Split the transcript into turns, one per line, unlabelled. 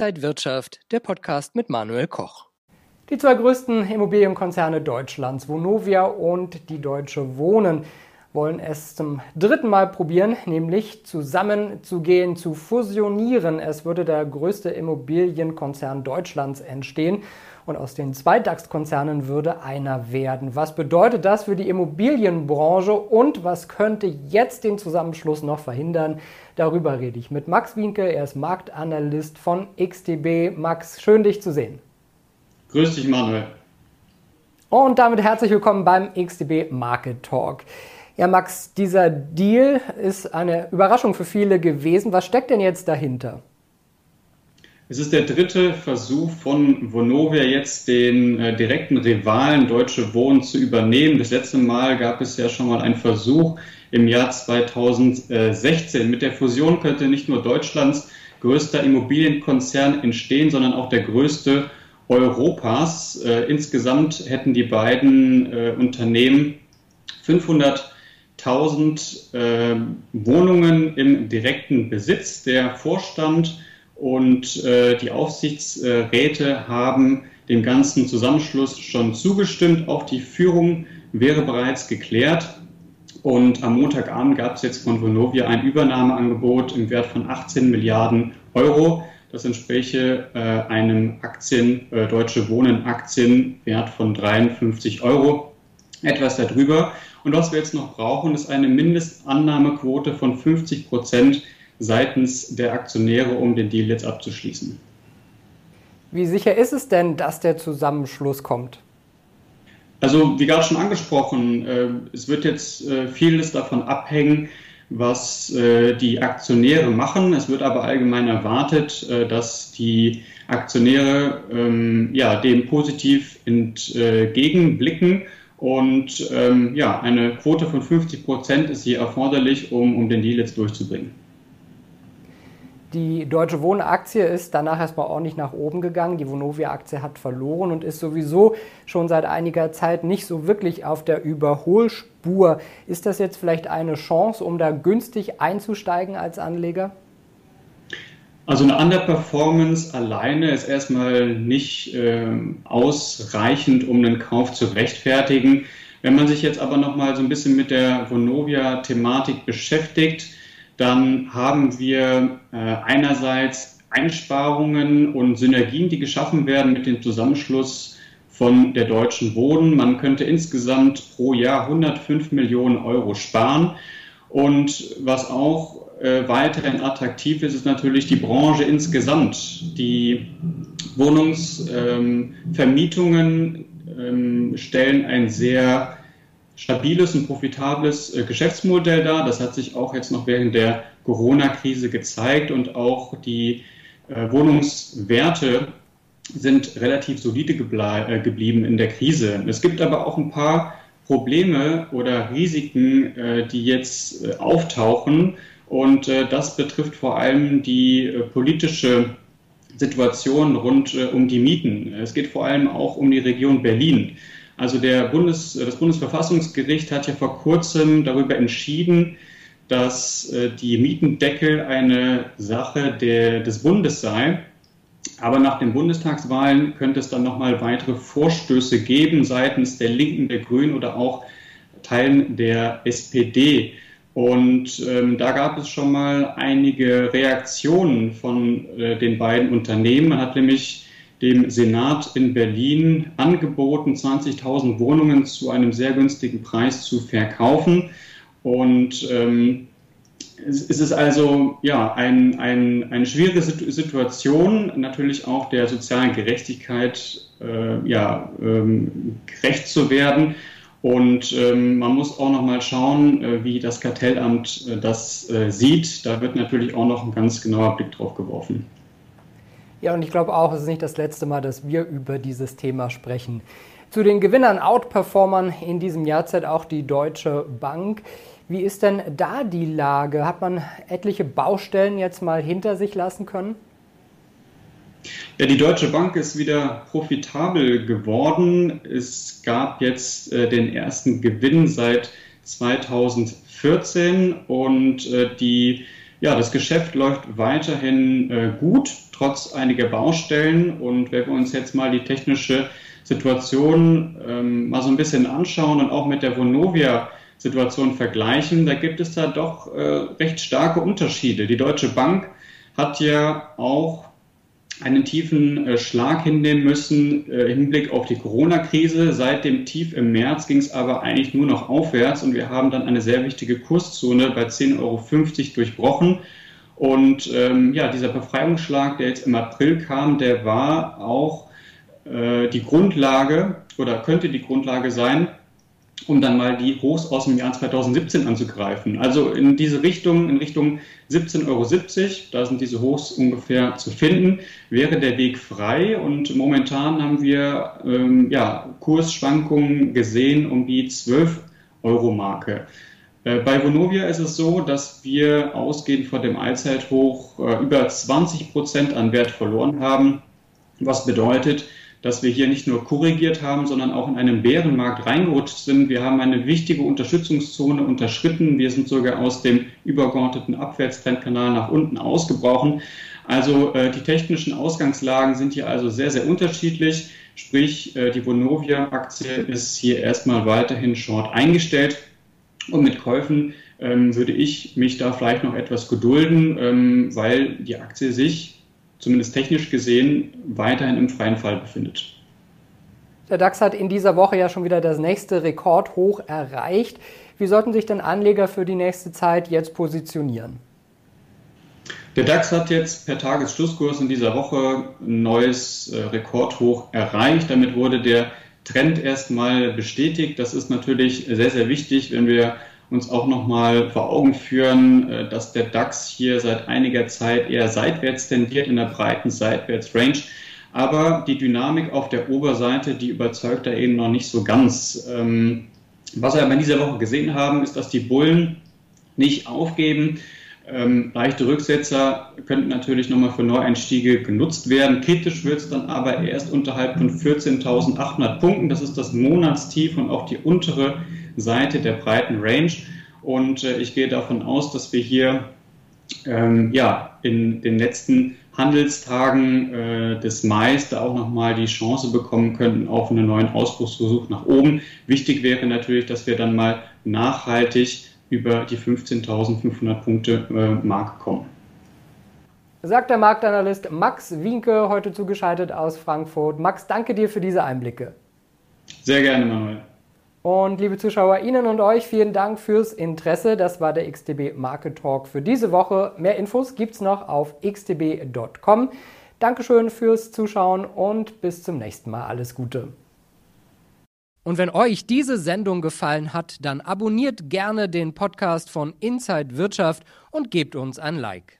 Inside Wirtschaft, der Podcast mit Manuel Koch.
Die zwei größten Immobilienkonzerne Deutschlands, Vonovia und die Deutsche Wohnen, wollen es zum dritten Mal probieren, nämlich zusammenzugehen, zu fusionieren. Es würde der größte Immobilienkonzern Deutschlands entstehen und aus den zwei DAX-Konzernen würde einer werden. Was bedeutet das für die Immobilienbranche und was könnte jetzt den Zusammenschluss noch verhindern? Darüber rede ich mit Max Wienke. Er ist Marktanalyst von XTB. Max, schön dich zu sehen.
Grüß dich, Manuel.
Und damit herzlich willkommen beim XTB Market Talk. Ja, Max, dieser Deal ist eine Überraschung für viele gewesen. Was steckt denn jetzt dahinter?
Es ist der dritte Versuch von Vonovia jetzt den äh, direkten Rivalen Deutsche Wohnen zu übernehmen. Das letzte Mal gab es ja schon mal einen Versuch im Jahr 2016. Mit der Fusion könnte nicht nur Deutschlands größter Immobilienkonzern entstehen, sondern auch der größte Europas. Äh, insgesamt hätten die beiden äh, Unternehmen 500.000 äh, Wohnungen im direkten Besitz. Der Vorstand und äh, die Aufsichtsräte haben dem ganzen Zusammenschluss schon zugestimmt. Auch die Führung wäre bereits geklärt. Und am Montagabend gab es jetzt von Vonovia ein Übernahmeangebot im Wert von 18 Milliarden Euro. Das entspräche äh, einem Aktien, äh, Deutsche Wohnen Aktienwert von 53 Euro, etwas darüber. Und was wir jetzt noch brauchen, ist eine Mindestannahmequote von 50 Prozent seitens der Aktionäre, um den Deal jetzt abzuschließen.
Wie sicher ist es denn, dass der Zusammenschluss kommt?
Also, wie gerade schon angesprochen, äh, es wird jetzt äh, vieles davon abhängen, was äh, die Aktionäre machen. Es wird aber allgemein erwartet, dass die Aktionäre ähm, ja, dem positiv entgegenblicken. Und ähm, ja, eine Quote von 50 Prozent ist hier erforderlich, um, um den Deal jetzt durchzubringen.
Die Deutsche Wohnaktie ist danach erstmal ordentlich nach oben gegangen. Die Vonovia-Aktie hat verloren und ist sowieso schon seit einiger Zeit nicht so wirklich auf der Überholspur. Ist das jetzt vielleicht eine Chance, um da günstig einzusteigen als Anleger?
Also eine Underperformance alleine ist erstmal nicht äh, ausreichend, um einen Kauf zu rechtfertigen. Wenn man sich jetzt aber noch mal so ein bisschen mit der Vonovia-Thematik beschäftigt, dann haben wir äh, einerseits Einsparungen und Synergien, die geschaffen werden mit dem Zusammenschluss von der Deutschen Wohnen. Man könnte insgesamt pro Jahr 105 Millionen Euro sparen. Und was auch äh, weiterhin attraktiv ist, ist natürlich die Branche insgesamt. Die Wohnungsvermietungen ähm, ähm, stellen ein sehr stabiles und profitables äh, Geschäftsmodell dar. Das hat sich auch jetzt noch während der Corona-Krise gezeigt und auch die äh, Wohnungswerte sind relativ solide äh, geblieben in der Krise. Es gibt aber auch ein paar Probleme oder Risiken, äh, die jetzt äh, auftauchen. Und äh, das betrifft vor allem die politische Situation rund um die Mieten. Es geht vor allem auch um die Region Berlin. Also der Bundes, das Bundesverfassungsgericht hat ja vor kurzem darüber entschieden, dass äh, die Mietendeckel eine Sache der, des Bundes sei. Aber nach den Bundestagswahlen könnte es dann nochmal weitere Vorstöße geben seitens der Linken, der Grünen oder auch Teilen der SPD. Und ähm, da gab es schon mal einige Reaktionen von äh, den beiden Unternehmen. Man hat nämlich dem Senat in Berlin angeboten, 20.000 Wohnungen zu einem sehr günstigen Preis zu verkaufen. Und ähm, es, ist also ja, ein, ein, eine schwierige Situation, natürlich auch der sozialen Gerechtigkeit äh, ja, ähm, gerecht zu werden. Und ähm, man muss auch noch mal schauen, äh, wie das Kartellamt äh, das äh, sieht. Da wird natürlich auch noch ein ganz genauer Blick drauf geworfen.
Ja, und ich glaube auch, es ist nicht das letzte Mal, dass wir über dieses Thema sprechen. Zu den Gewinnern, Outperformern in diesem Jahr zählt auch die Deutsche Bank. Wie ist denn da die Lage? Hat man etliche Baustellen jetzt mal hinter sich lassen können?
Ja, die Deutsche Bank ist wieder profitabel geworden. Es gab jetzt äh, den ersten Gewinn seit 2014 und äh, die ja, das Geschäft läuft weiterhin äh, gut, trotz einiger Baustellen. Und wenn wir uns jetzt mal die technische Situation ähm, mal so ein bisschen anschauen und auch mit der Vonovia-Situation vergleichen, da gibt es da doch äh, recht starke Unterschiede. Die Deutsche Bank hat ja auch einen tiefen äh, Schlag hinnehmen müssen äh, im Hinblick auf die Corona-Krise. Seit dem Tief im März ging es aber eigentlich nur noch aufwärts und wir haben dann eine sehr wichtige Kurszone bei 10,50 Euro durchbrochen. Und ähm, ja, dieser Befreiungsschlag, der jetzt im April kam, der war auch äh, die Grundlage oder könnte die Grundlage sein um dann mal die Hochs aus dem Jahr 2017 anzugreifen. Also in diese Richtung, in Richtung 17,70 Euro, da sind diese Hochs ungefähr zu finden, wäre der Weg frei und momentan haben wir ähm, ja, Kursschwankungen gesehen um die 12 Euro Marke. Äh, bei Vonovia ist es so, dass wir ausgehend von dem Allzeithoch äh, über 20 Prozent an Wert verloren haben, was bedeutet, dass wir hier nicht nur korrigiert haben, sondern auch in einen Bärenmarkt reingerutscht sind. Wir haben eine wichtige Unterstützungszone unterschritten. Wir sind sogar aus dem übergeordneten Abwärtstrendkanal nach unten ausgebrochen. Also äh, die technischen Ausgangslagen sind hier also sehr, sehr unterschiedlich. Sprich, äh, die Vonovia-Aktie ist hier erstmal weiterhin short eingestellt. Und mit Käufen ähm, würde ich mich da vielleicht noch etwas gedulden, ähm, weil die Aktie sich zumindest technisch gesehen, weiterhin im freien Fall befindet.
Der DAX hat in dieser Woche ja schon wieder das nächste Rekordhoch erreicht. Wie sollten sich denn Anleger für die nächste Zeit jetzt positionieren?
Der DAX hat jetzt per Tagesschlusskurs in dieser Woche ein neues äh, Rekordhoch erreicht. Damit wurde der Trend erstmal bestätigt. Das ist natürlich sehr, sehr wichtig, wenn wir uns auch nochmal vor Augen führen, äh, dass der DAX hier seit einiger Zeit eher seitwärts tendiert in der breiten Seitwärtsrange. Aber die Dynamik auf der Oberseite, die überzeugt da eben noch nicht so ganz. Ähm, was wir aber in dieser Woche gesehen haben, ist, dass die Bullen nicht aufgeben. Ähm, leichte Rücksetzer könnten natürlich nochmal für Neueinstiege genutzt werden. Kritisch wird es dann aber erst unterhalb von 14.800 Punkten. Das ist das Monatstief und auch die untere Seite der breiten Range. Und äh, ich gehe davon aus, dass wir hier ähm, ja, in den letzten Handelstagen äh, des Mai da auch nochmal die Chance bekommen könnten auf einen neuen Ausbruchsversuch nach oben. Wichtig wäre natürlich, dass wir dann mal nachhaltig über die 15.500 Punkte äh, Marke kommen.
Sagt der Marktanalyst Max Wienke, heute zugeschaltet aus Frankfurt. Max, danke dir für diese Einblicke.
Sehr gerne, Manuel.
Und liebe Zuschauer, Ihnen und euch vielen Dank fürs Interesse. Das war der XTB Market Talk für diese Woche. Mehr Infos gibt es noch auf xtb.com. Dankeschön fürs Zuschauen und bis zum nächsten Mal. Alles Gute. Und wenn euch diese Sendung gefallen hat, dann abonniert gerne den Podcast von Inside Wirtschaft und gebt uns ein Like.